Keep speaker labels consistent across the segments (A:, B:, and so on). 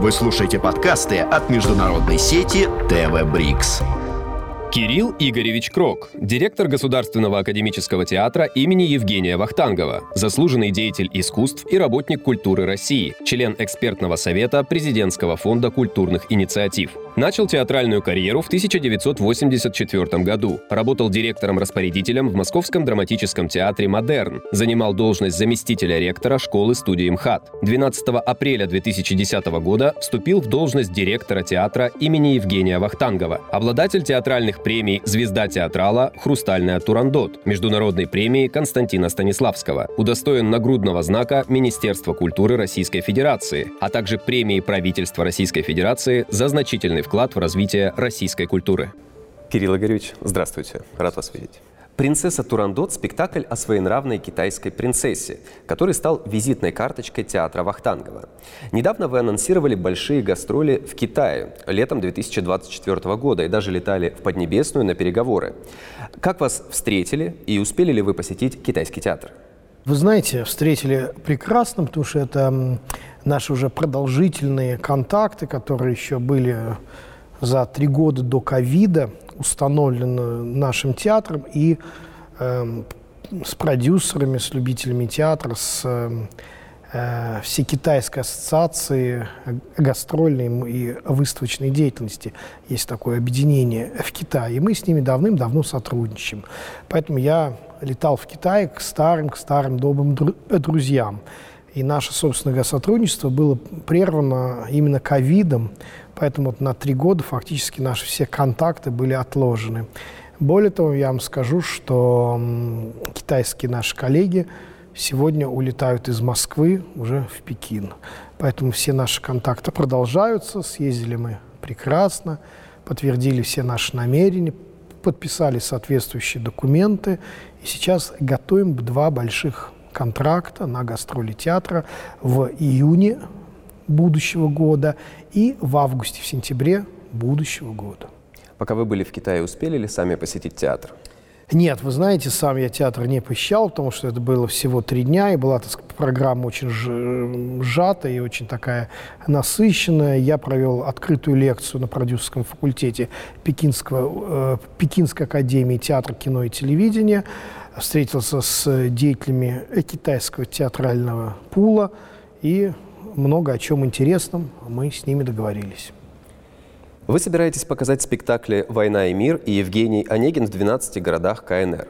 A: Вы слушаете подкасты от международной сети TV BRICS.
B: Кирилл Игоревич Крок, директор Государственного академического театра имени Евгения Вахтангова, заслуженный деятель искусств и работник культуры России, член экспертного совета Президентского фонда культурных инициатив. Начал театральную карьеру в 1984 году. Работал директором-распорядителем в Московском драматическом театре «Модерн». Занимал должность заместителя ректора школы-студии МХАТ. 12 апреля 2010 года вступил в должность директора театра имени Евгения Вахтангова. Обладатель театральных премий «Звезда театрала», «Хрустальная Турандот», международной премии Константина Станиславского. Удостоен нагрудного знака Министерства культуры Российской Федерации, а также премии правительства Российской Федерации за значительный вклад в развитие российской культуры.
C: Кирилл Игоревич, здравствуйте. Рад вас видеть. «Принцесса Турандот» – спектакль о своенравной китайской принцессе, который стал визитной карточкой театра Вахтангова. Недавно вы анонсировали большие гастроли в Китае летом 2024 года и даже летали в Поднебесную на переговоры. Как вас встретили и успели ли вы посетить китайский театр?
D: Вы знаете, встретили прекрасно, потому что это наши уже продолжительные контакты, которые еще были за три года до ковида, установлены нашим театром и э, с продюсерами, с любителями театра, с эм, э, Всекитайской ассоциации гастрольной и выставочной деятельности. Есть такое объединение в Китае, и мы с ними давным-давно сотрудничаем. Поэтому я летал в Китай к старым, к старым добрым друзьям. И наше собственное сотрудничество было прервано именно ковидом, поэтому вот на три года фактически наши все контакты были отложены. Более того, я вам скажу, что китайские наши коллеги сегодня улетают из Москвы уже в Пекин. Поэтому все наши контакты продолжаются. Съездили мы прекрасно, подтвердили все наши намерения, подписали соответствующие документы. И сейчас готовим два больших контракта на гастроли театра в июне будущего года и в августе, в сентябре будущего года.
C: Пока вы были в Китае, успели ли сами посетить театр?
D: Нет, вы знаете, сам я театр не посещал, потому что это было всего три дня, и была так сказать, программа очень сжатая и очень такая насыщенная. Я провел открытую лекцию на продюсерском факультете Пекинского, э, Пекинской академии театра, кино и телевидения встретился с деятелями китайского театрального пула и много о чем интересном мы с ними договорились.
C: Вы собираетесь показать спектакли «Война и мир» и «Евгений Онегин» в 12 городах КНР.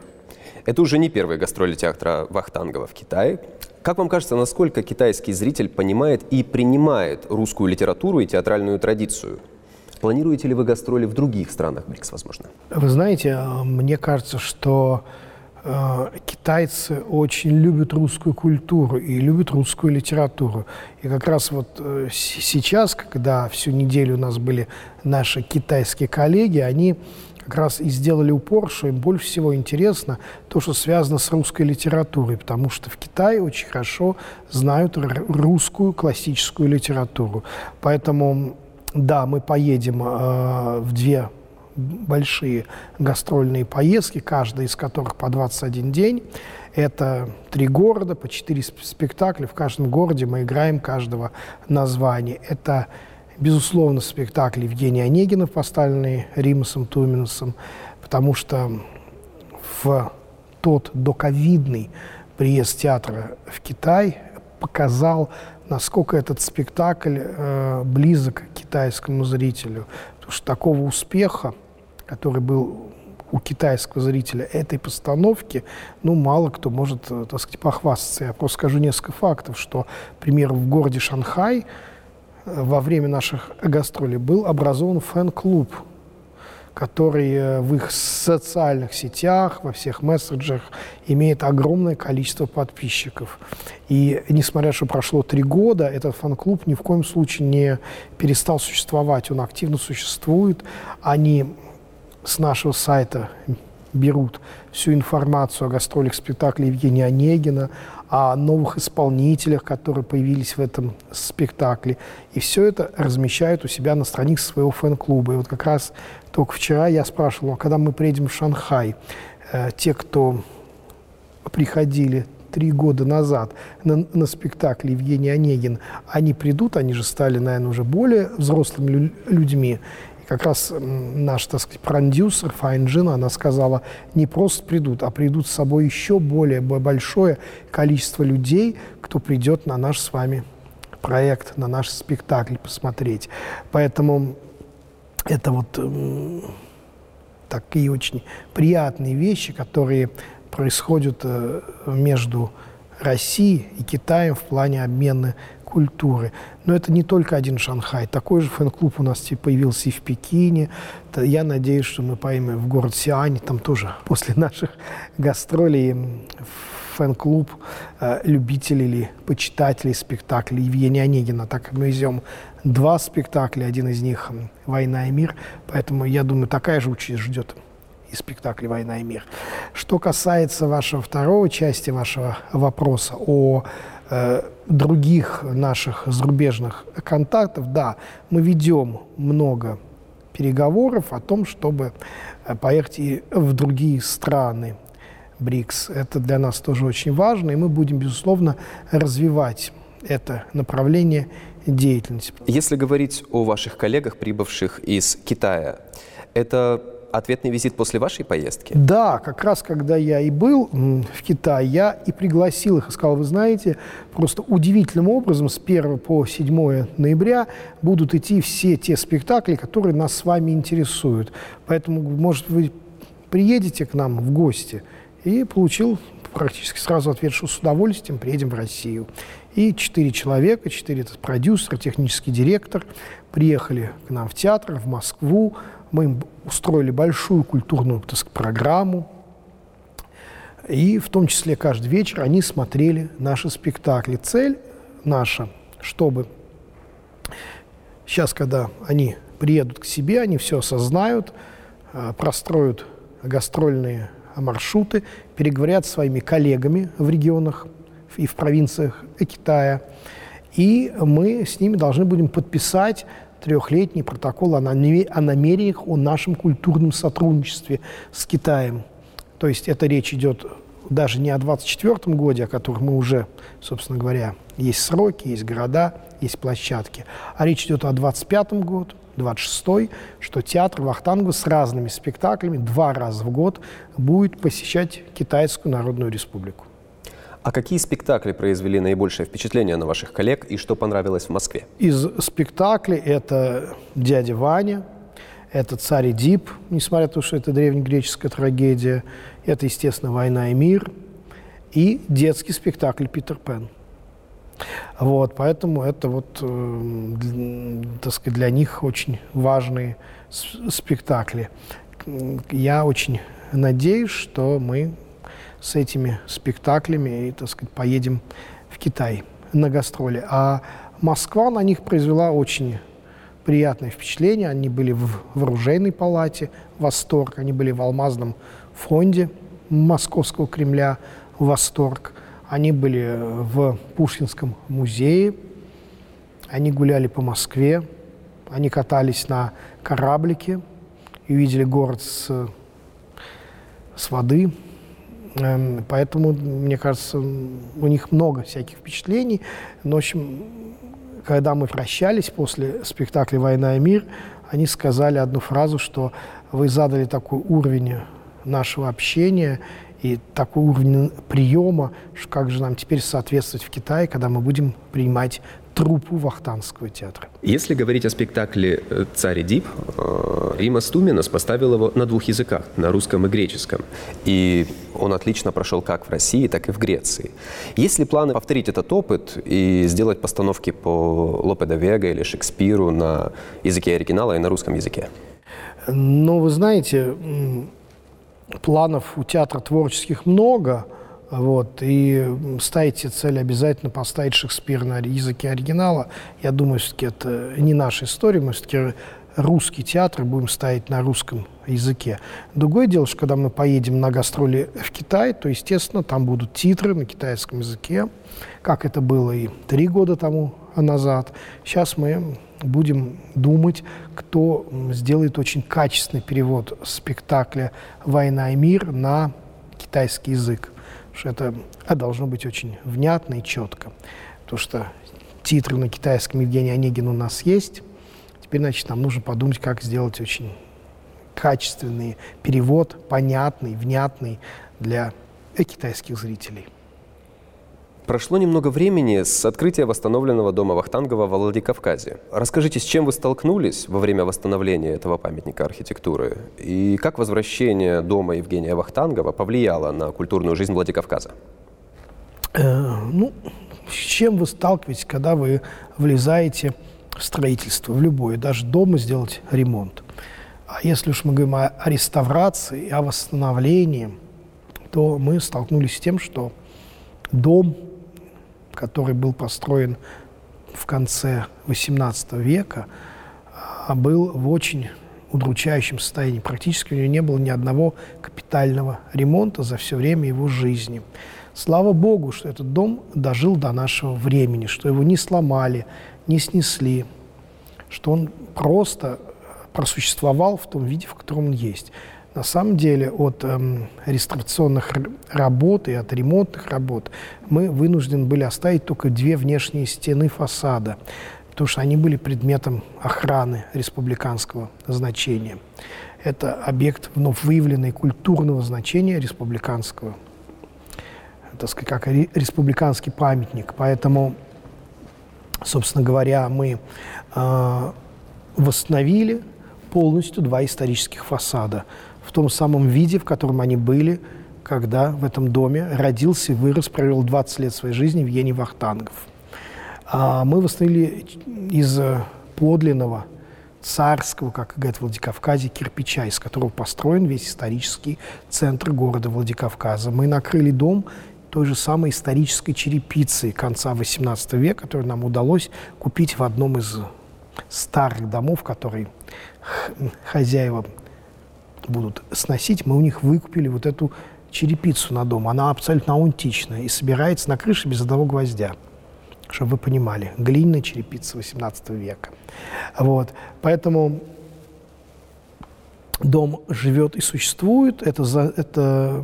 C: Это уже не первые гастроли театра Вахтангова в Китае. Как вам кажется, насколько китайский зритель понимает и принимает русскую литературу и театральную традицию? Планируете ли вы гастроли в других странах БРИКС, возможно?
D: Вы знаете, мне кажется, что китайцы очень любят русскую культуру и любят русскую литературу. И как раз вот э, сейчас, когда всю неделю у нас были наши китайские коллеги, они как раз и сделали упор, что им больше всего интересно то, что связано с русской литературой, потому что в Китае очень хорошо знают русскую классическую литературу. Поэтому, да, мы поедем э, в две большие гастрольные поездки, каждая из которых по 21 день. Это три города, по четыре спектакля. В каждом городе мы играем каждого названия. Это, безусловно, спектакль Евгения Онегина, поставленный Римасом Туминусом, потому что в тот доковидный приезд театра в Китай показал, насколько этот спектакль э, близок к китайскому зрителю. Потому что такого успеха который был у китайского зрителя этой постановки, ну, мало кто может, э, так сказать, похвастаться. Я просто скажу несколько фактов, что, например, в городе Шанхай э, во время наших гастролей был образован фэн-клуб, который в их социальных сетях, во всех месседжах имеет огромное количество подписчиков. И несмотря что прошло три года, этот фан-клуб ни в коем случае не перестал существовать. Он активно существует. Они с нашего сайта берут всю информацию о гастролях спектакля Евгения Онегина, о новых исполнителях, которые появились в этом спектакле. И все это размещают у себя на странице своего фэн-клуба. И вот как раз только вчера я спрашивал, а когда мы приедем в Шанхай, э, те, кто приходили три года назад на, на спектакле Евгений Онегин, они придут, они же стали, наверное, уже более взрослыми людьми. Как раз наш, так сказать, продюсер Файнджина, она сказала, не просто придут, а придут с собой еще более большое количество людей, кто придет на наш с вами проект, на наш спектакль посмотреть. Поэтому это вот такие очень приятные вещи, которые происходят э, между Россией и Китаем в плане обмена культуры. Но это не только один Шанхай. Такой же фэн-клуб у нас появился и в Пекине. Я надеюсь, что мы поедем в город Сиань. Там тоже после наших гастролей фэн-клуб э, любителей или почитателей спектаклей Евгения Онегина, так мы везем два спектакля, один из них «Война и мир», поэтому, я думаю, такая же участь ждет и спектакль «Война и мир». Что касается вашего второго части вашего вопроса о э, других наших зарубежных контактов, да, мы ведем много переговоров о том, чтобы э, поехать и в другие страны БРИКС. Это для нас тоже очень важно, и мы будем, безусловно, развивать это направление деятельности.
C: Если говорить о ваших коллегах, прибывших из Китая, это ответный визит после вашей поездки?
D: Да, как раз когда я и был в Китае, я и пригласил их и сказал, вы знаете, просто удивительным образом с 1 по 7 ноября будут идти все те спектакли, которые нас с вами интересуют. Поэтому, может, вы приедете к нам в гости – и получил практически сразу ответ, что с удовольствием приедем в Россию. И четыре человека, четыре продюсера, технический директор приехали к нам в театр, в Москву. Мы им устроили большую культурную так сказать, программу. И в том числе каждый вечер они смотрели наши спектакли. Цель наша, чтобы сейчас, когда они приедут к себе, они все осознают, а, простроят гастрольные маршруты, переговорят с своими коллегами в регионах и в провинциях Китая. И мы с ними должны будем подписать трехлетний протокол о намерениях о нашем культурном сотрудничестве с Китаем. То есть это речь идет даже не о 24 годе, о котором мы уже, собственно говоря, есть сроки, есть города, есть площадки, а речь идет о 25 году, 26 что театр Вахтангова с разными спектаклями два раза в год будет посещать Китайскую Народную Республику.
C: А какие спектакли произвели наибольшее впечатление на ваших коллег и что понравилось в Москве?
D: Из спектаклей это «Дядя Ваня», это «Царь Эдип», несмотря на то, что это древнегреческая трагедия, это, естественно, «Война и мир», и детский спектакль «Питер Пен». Вот, поэтому это вот, э, так сказать, для них очень важные спектакли. Я очень надеюсь, что мы с этими спектаклями, и, так сказать, поедем в Китай на гастроли. А Москва на них произвела очень приятное впечатление. Они были в вооруженной палате, восторг. Они были в алмазном фонде Московского Кремля, восторг. Они были в Пушкинском музее, они гуляли по Москве, они катались на кораблике и видели город с, с воды. Эм, поэтому, мне кажется, у них много всяких впечатлений. Но, в общем, когда мы прощались после спектакля «Война и мир», они сказали одну фразу, что вы задали такой уровень нашего общения и такой уровень приема, как же нам теперь соответствовать в Китае, когда мы будем принимать труппу Вахтанского театра.
C: Если говорить о спектакле э, «Царь Дип», э, Рима Стуминас поставил его на двух языках, на русском и греческом. И он отлично прошел как в России, так и в Греции. Есть ли планы повторить этот опыт и сделать постановки по Лопе де Вега или Шекспиру на языке оригинала и на русском языке?
D: Ну, вы знаете, планов у театра творческих много, вот, и ставите цель обязательно поставить Шекспир на языке оригинала. Я думаю, все-таки это не наша история, мы все-таки русский театр будем ставить на русском языке. Другое дело, что когда мы поедем на гастроли в Китай, то, естественно, там будут титры на китайском языке, как это было и три года тому назад. Сейчас мы будем думать, кто сделает очень качественный перевод спектакля «Война и мир» на китайский язык. Что это а должно быть очень внятно и четко. Потому что титры на китайском Евгения Онегина у нас есть. Теперь, значит, нам нужно подумать, как сделать очень качественный перевод, понятный, внятный для китайских зрителей.
C: Прошло немного времени с открытия восстановленного дома Вахтангова во Владикавказе. Расскажите, с чем вы столкнулись во время восстановления этого памятника архитектуры? И как возвращение дома Евгения Вахтангова повлияло на культурную жизнь Владикавказа?
D: Э, ну, с чем вы сталкиваетесь, когда вы влезаете в строительство, в любое, даже дома сделать ремонт? А если уж мы говорим о, реставрации, о восстановлении, то мы столкнулись с тем, что дом который был построен в конце XVIII века, а, был в очень удручающем состоянии. Практически у него не было ни одного капитального ремонта за все время его жизни. Слава Богу, что этот дом дожил до нашего времени, что его не сломали, не снесли, что он просто просуществовал в том виде, в котором он есть. На самом деле от эм, реставрационных работ и от ремонтных работ мы вынуждены были оставить только две внешние стены фасада, потому что они были предметом охраны республиканского значения. Это объект вновь выявленный культурного значения республиканского, так сказать, как республиканский памятник. Поэтому, собственно говоря, мы э, восстановили полностью два исторических фасада – в том самом виде, в котором они были, когда в этом доме родился и вырос, провел 20 лет своей жизни Евгений Вахтангов. А мы восстановили из подлинного царского, как говорят в Владикавказе, кирпича, из которого построен весь исторический центр города Владикавказа. Мы накрыли дом той же самой исторической черепицей конца XVIII века, которую нам удалось купить в одном из старых домов, который хозяева будут сносить, мы у них выкупили вот эту черепицу на дом. Она абсолютно аутентичная и собирается на крыше без одного гвоздя. Чтобы вы понимали, глиняная черепица 18 века. Вот. Поэтому дом живет и существует. Это, за, это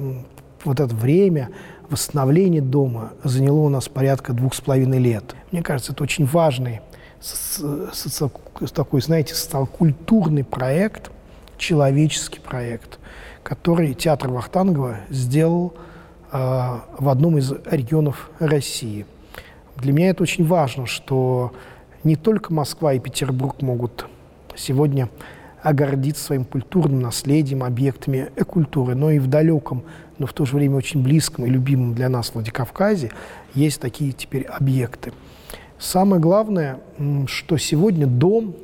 D: вот это время восстановления дома заняло у нас порядка двух с половиной лет. Мне кажется, это очень важный такой, знаете, социокультурный проект – человеческий проект, который театр Вахтангова сделал э, в одном из регионов России. Для меня это очень важно, что не только Москва и Петербург могут сегодня огордиться своим культурным наследием, объектами культуры, но и в далеком, но в то же время очень близком и любимом для нас Владикавказе есть такие теперь объекты. Самое главное, что сегодня дом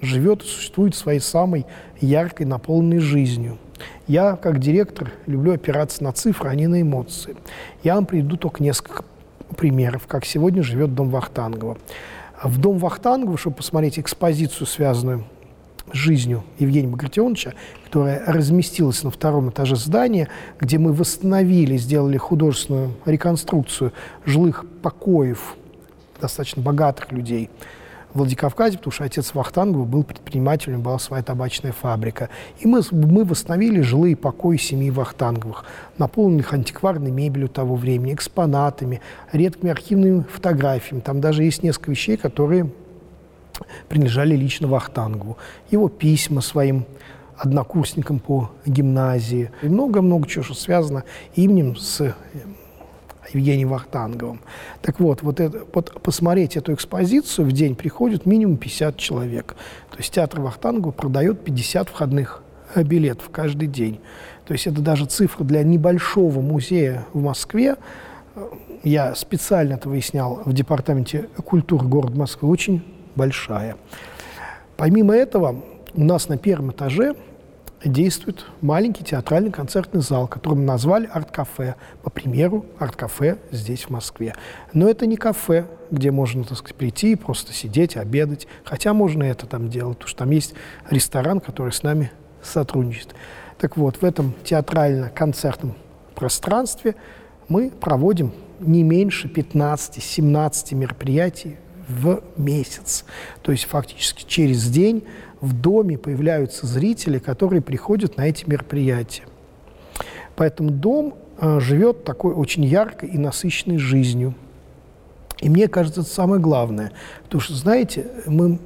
D: живет и существует своей самой яркой, наполненной жизнью. Я, как директор, люблю опираться на цифры, а не на эмоции. Я вам приведу только несколько примеров, как сегодня живет дом Вахтангова. В дом Вахтангова, чтобы посмотреть экспозицию, связанную с жизнью Евгения Багратионовича, которая разместилась на втором этаже здания, где мы восстановили, сделали художественную реконструкцию жилых покоев достаточно богатых людей – Владикавказе, потому что отец Вахтангова был предпринимателем, была своя табачная фабрика. И мы, мы восстановили жилые покои семьи Вахтанговых, наполненных антикварной мебелью того времени, экспонатами, редкими архивными фотографиями. Там даже есть несколько вещей, которые принадлежали лично Вахтангову. Его письма своим однокурсникам по гимназии. И много-много чего, что связано именем с Евгением Вахтанговым. Так вот, вот, это, вот посмотреть эту экспозицию в день приходит минимум 50 человек. То есть театр Вахтангова продает 50 входных э, билетов каждый день. То есть это даже цифра для небольшого музея в Москве. Э, я специально это выяснял в Департаменте культуры города Москвы, очень большая. Помимо этого, у нас на первом этаже действует маленький театральный концертный зал, который мы назвали арт-кафе, по примеру арт-кафе здесь, в Москве. Но это не кафе, где можно, так сказать, прийти и просто сидеть, обедать. Хотя можно это там делать, потому что там есть ресторан, который с нами сотрудничает. Так вот, в этом театрально-концертном пространстве мы проводим не меньше 15-17 мероприятий в месяц. То есть фактически через день в доме появляются зрители, которые приходят на эти мероприятия. Поэтому дом э, живет такой очень яркой и насыщенной жизнью. И мне кажется, это самое главное. Потому что, знаете, мы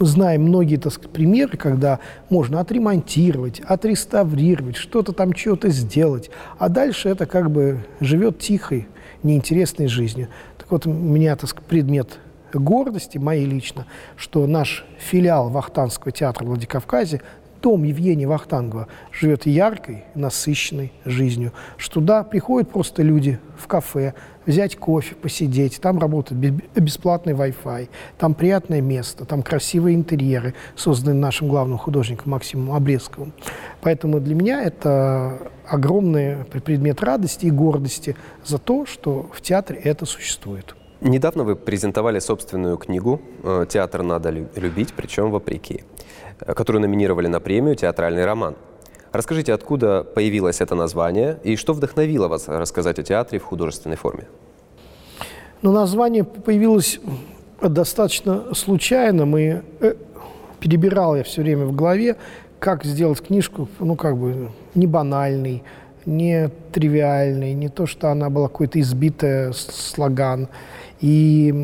D: знаем многие так сказать, примеры, когда можно отремонтировать, отреставрировать, что-то там, что-то сделать, а дальше это как бы живет тихой, неинтересной жизнью. Так вот, у меня, сказать, предмет гордости моей лично, что наш филиал Вахтанского театра в Владикавказе дом Евгения Вахтангова живет яркой, насыщенной жизнью, что туда приходят просто люди в кафе, взять кофе, посидеть, там работает бесплатный Wi-Fi, там приятное место, там красивые интерьеры, созданные нашим главным художником Максимом Обрезковым. Поэтому для меня это огромный предмет радости и гордости за то, что в театре это существует.
C: Недавно вы презентовали собственную книгу э, «Театр надо любить, причем вопреки» которую номинировали на премию «Театральный роман». Расскажите, откуда появилось это название и что вдохновило вас рассказать о театре в художественной форме?
D: Ну, название появилось достаточно случайно. Мы э, перебирал я все время в голове, как сделать книжку, ну, как бы, не банальной, не тривиальной, не то, что она была какой-то избитая слоган. И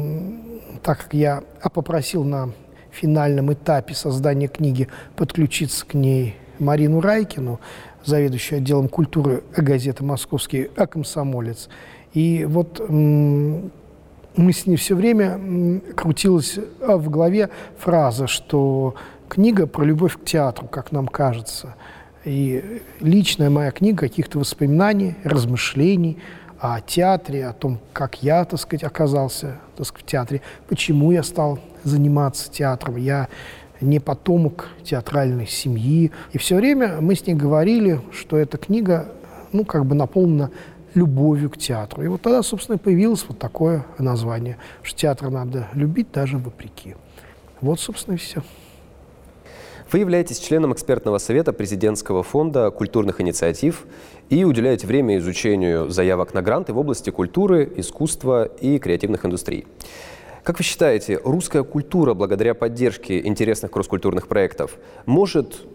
D: так как я попросил на финальном этапе создания книги подключиться к ней Марину Райкину, заведующую отделом культуры газеты «Московский комсомолец». И вот мы с ней все время крутилась в голове фраза, что книга про любовь к театру, как нам кажется. И личная моя книга каких-то воспоминаний, размышлений о театре, о том, как я, так сказать, оказался так сказать, в театре, почему я стал заниматься театром. Я не потомок театральной семьи. И все время мы с ней говорили, что эта книга, ну, как бы наполнена любовью к театру. И вот тогда, собственно, появилось вот такое название, что театр надо любить даже вопреки. Вот, собственно, и все.
C: Вы являетесь членом экспертного совета президентского фонда культурных инициатив и уделяете время изучению заявок на гранты в области культуры, искусства и креативных индустрий. Как вы считаете, русская культура, благодаря поддержке интересных кросс-культурных проектов, может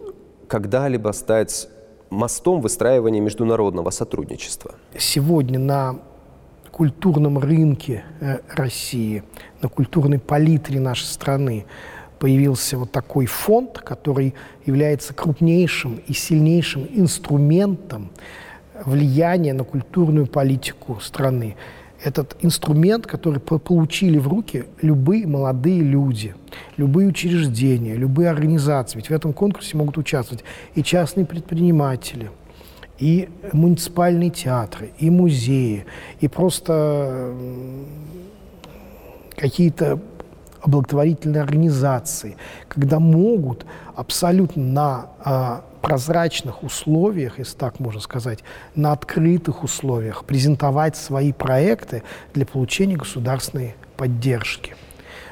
C: когда-либо стать мостом выстраивания международного сотрудничества?
D: Сегодня на культурном рынке э, России, на культурной палитре нашей страны появился вот такой фонд, который является крупнейшим и сильнейшим инструментом влияния на культурную политику страны этот инструмент, который получили в руки любые молодые люди, любые учреждения, любые организации. Ведь в этом конкурсе могут участвовать и частные предприниматели, и муниципальные театры, и музеи, и просто какие-то благотворительные организации, когда могут абсолютно на а, прозрачных условиях, если так можно сказать, на открытых условиях презентовать свои проекты для получения государственной поддержки.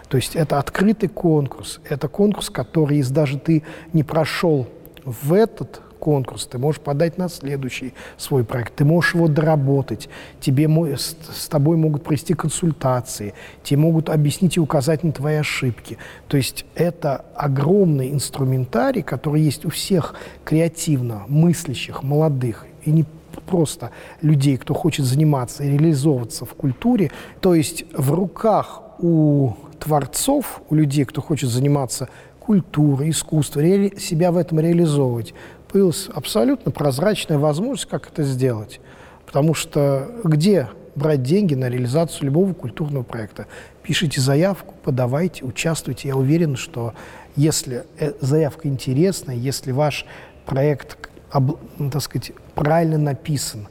D: То есть это открытый конкурс, это конкурс, который, если даже ты не прошел в этот конкурс, ты можешь подать на следующий свой проект, ты можешь его доработать, тебе с, с тобой могут провести консультации, тебе могут объяснить и указать на твои ошибки. То есть это огромный инструментарий, который есть у всех креативно мыслящих, молодых и не просто людей, кто хочет заниматься и реализовываться в культуре. То есть в руках у творцов, у людей, кто хочет заниматься культурой, искусством, себя в этом реализовывать появилась абсолютно прозрачная возможность, как это сделать. Потому что где брать деньги на реализацию любого культурного проекта? Пишите заявку, подавайте, участвуйте. Я уверен, что если э, заявка интересная, если ваш проект, ну, так сказать, правильно написан,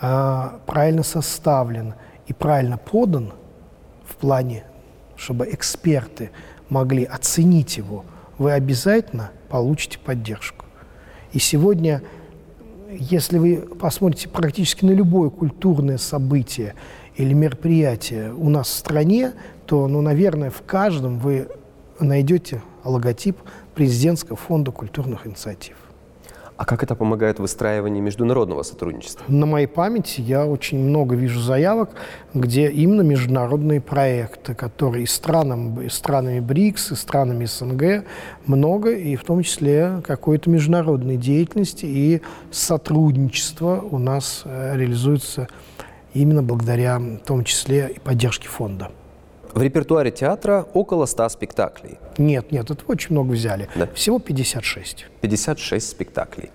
D: а, правильно составлен и правильно подан в плане, чтобы эксперты могли оценить его, вы обязательно получите поддержку. И сегодня, если вы посмотрите практически на любое культурное событие или мероприятие у нас в стране, то, ну, наверное, в каждом вы найдете логотип президентского фонда культурных инициатив.
C: А как это помогает в выстраивании международного сотрудничества?
D: На моей памяти я очень много вижу заявок, где именно международные проекты, которые и странам, и странами БРИКС, и странами СНГ много, и в том числе какой-то международной деятельности и сотрудничество у нас э, реализуется именно благодаря в том числе и поддержке фонда.
C: В репертуаре театра около 100 спектаклей.
D: Нет, нет, это очень много взяли. Да. Всего 56.
C: 56 спектаклей.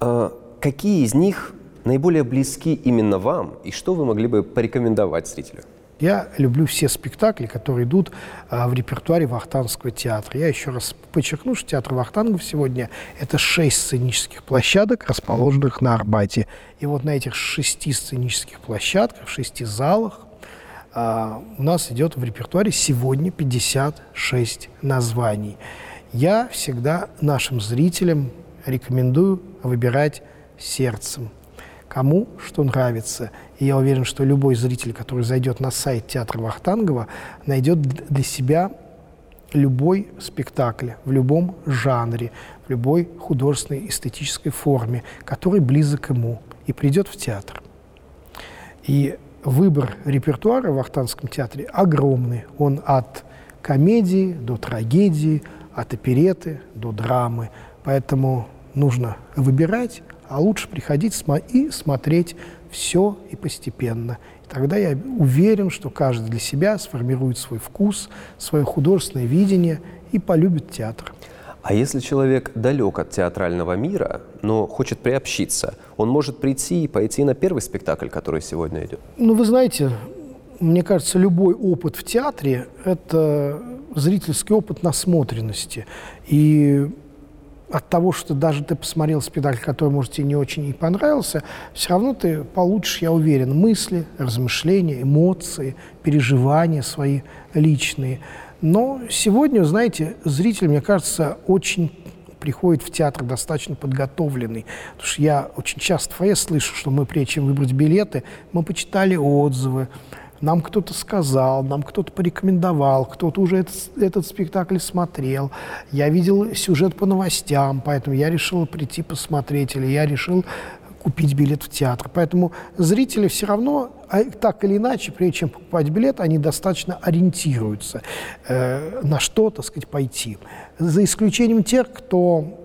C: А, какие из них наиболее близки именно вам, и что вы могли бы порекомендовать зрителю?
D: Я люблю все спектакли, которые идут а, в репертуаре Вахтангского театра. Я еще раз подчеркну, что театр Вахтангов сегодня – это шесть сценических площадок, расположенных на Арбате. И вот на этих шести сценических площадках, в шести залах а, у нас идет в репертуаре сегодня 56 названий. Я всегда нашим зрителям рекомендую выбирать сердцем, кому что нравится. И я уверен, что любой зритель, который зайдет на сайт театра Вахтангова, найдет для себя любой спектакль в любом жанре, в любой художественной эстетической форме, который близок ему, и придет в театр. И выбор репертуара в Ахтанском театре огромный. Он от комедии до трагедии, от опереты до драмы. Поэтому нужно выбирать, а лучше приходить и смотреть все и постепенно. И тогда я уверен, что каждый для себя сформирует свой вкус, свое художественное видение и полюбит театр.
C: А если человек далек от театрального мира, но хочет приобщиться, он может прийти и пойти на первый спектакль, который сегодня идет?
D: Ну, вы знаете, мне кажется, любой опыт в театре – это зрительский опыт насмотренности. И от того, что даже ты посмотрел спектакль, который, может, тебе не очень и понравился, все равно ты получишь, я уверен, мысли, размышления, эмоции, переживания свои личные – но сегодня, знаете, зритель, мне кажется, очень приходит в театр достаточно подготовленный. Потому что я очень часто в ФАЭС слышу, что мы, прежде чем выбрать билеты, мы почитали отзывы, нам кто-то сказал, нам кто-то порекомендовал, кто-то уже этот, этот спектакль смотрел. Я видел сюжет по новостям, поэтому я решил прийти посмотреть, или я решил купить билет в театр. Поэтому зрители все равно, а так или иначе, прежде чем покупать билет, они достаточно ориентируются э, на что, так сказать, пойти. За исключением тех, кто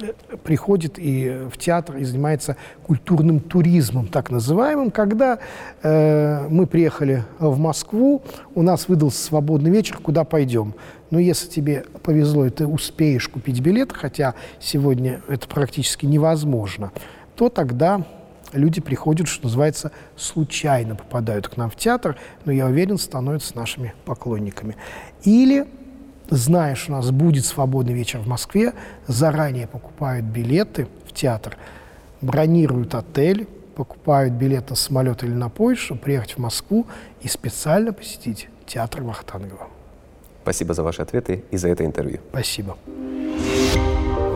D: э, приходит и в театр и занимается культурным туризмом, так называемым, когда э, мы приехали в Москву, у нас выдался свободный вечер, куда пойдем. Но если тебе повезло, и ты успеешь купить билет, хотя сегодня это практически невозможно, то тогда люди приходят, что называется, случайно попадают к нам в театр, но я уверен, становятся нашими поклонниками. Или, зная, что у нас будет свободный вечер в Москве, заранее покупают билеты в театр, бронируют отель, покупают билет на самолет или на поезд, чтобы приехать в Москву и специально посетить театр Вахтангова.
C: Спасибо за ваши ответы и за это интервью.
D: Спасибо.